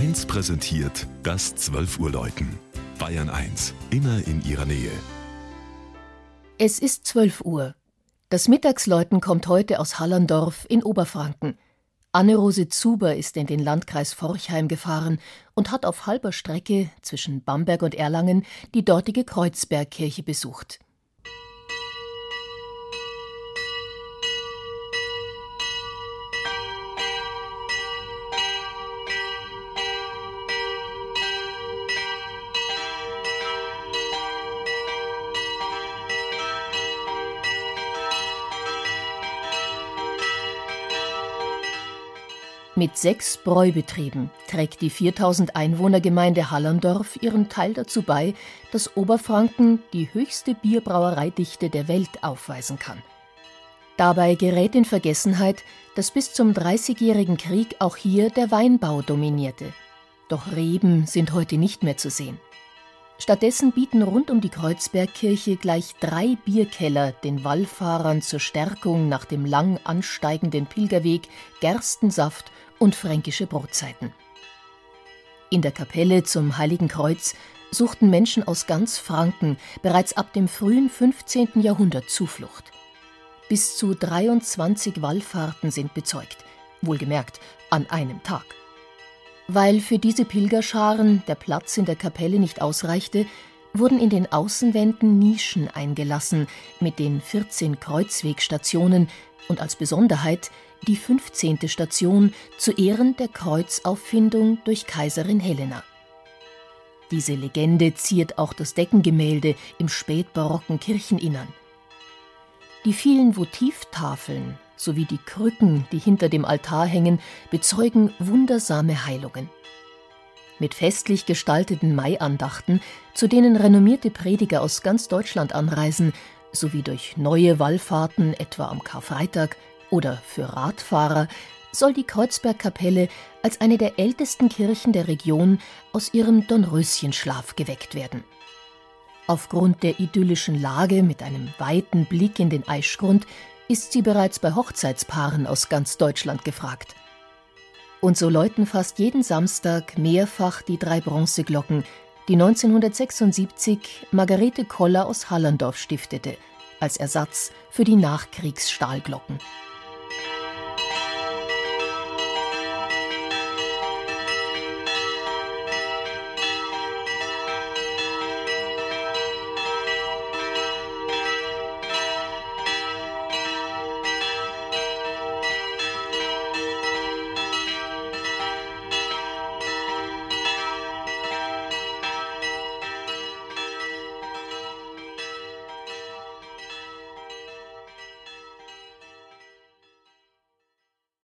1 präsentiert das 12 Uhr Läuten. Bayern 1, immer in ihrer Nähe. Es ist 12 Uhr. Das Mittagsläuten kommt heute aus Hallerndorf in Oberfranken. Anne-Rose Zuber ist in den Landkreis Forchheim gefahren und hat auf halber Strecke zwischen Bamberg und Erlangen die dortige Kreuzbergkirche besucht. Mit sechs Bräubetrieben trägt die 4000 Einwohnergemeinde Hallerndorf ihren Teil dazu bei, dass Oberfranken die höchste Bierbrauereidichte der Welt aufweisen kann. Dabei gerät in Vergessenheit, dass bis zum Dreißigjährigen Krieg auch hier der Weinbau dominierte. Doch Reben sind heute nicht mehr zu sehen. Stattdessen bieten rund um die Kreuzbergkirche gleich drei Bierkeller den Wallfahrern zur Stärkung nach dem lang ansteigenden Pilgerweg Gerstensaft und fränkische Brotzeiten. In der Kapelle zum Heiligen Kreuz suchten Menschen aus ganz Franken bereits ab dem frühen 15. Jahrhundert Zuflucht. Bis zu 23 Wallfahrten sind bezeugt, wohlgemerkt an einem Tag. Weil für diese Pilgerscharen der Platz in der Kapelle nicht ausreichte, wurden in den Außenwänden Nischen eingelassen mit den 14 Kreuzwegstationen und als Besonderheit die 15. Station zu Ehren der Kreuzauffindung durch Kaiserin Helena. Diese Legende ziert auch das Deckengemälde im spätbarocken Kircheninnern. Die vielen Votivtafeln sowie die Krücken, die hinter dem Altar hängen, bezeugen wundersame Heilungen. Mit festlich gestalteten Maiandachten, zu denen renommierte Prediger aus ganz Deutschland anreisen, sowie durch neue Wallfahrten, etwa am Karfreitag, oder für Radfahrer, soll die Kreuzbergkapelle als eine der ältesten Kirchen der Region aus ihrem Dornröschenschlaf geweckt werden. Aufgrund der idyllischen Lage mit einem weiten Blick in den Eischgrund ist sie bereits bei Hochzeitspaaren aus ganz Deutschland gefragt. Und so läuten fast jeden Samstag mehrfach die drei Bronzeglocken, die 1976 Margarete Koller aus Hallerndorf stiftete, als Ersatz für die Nachkriegsstahlglocken.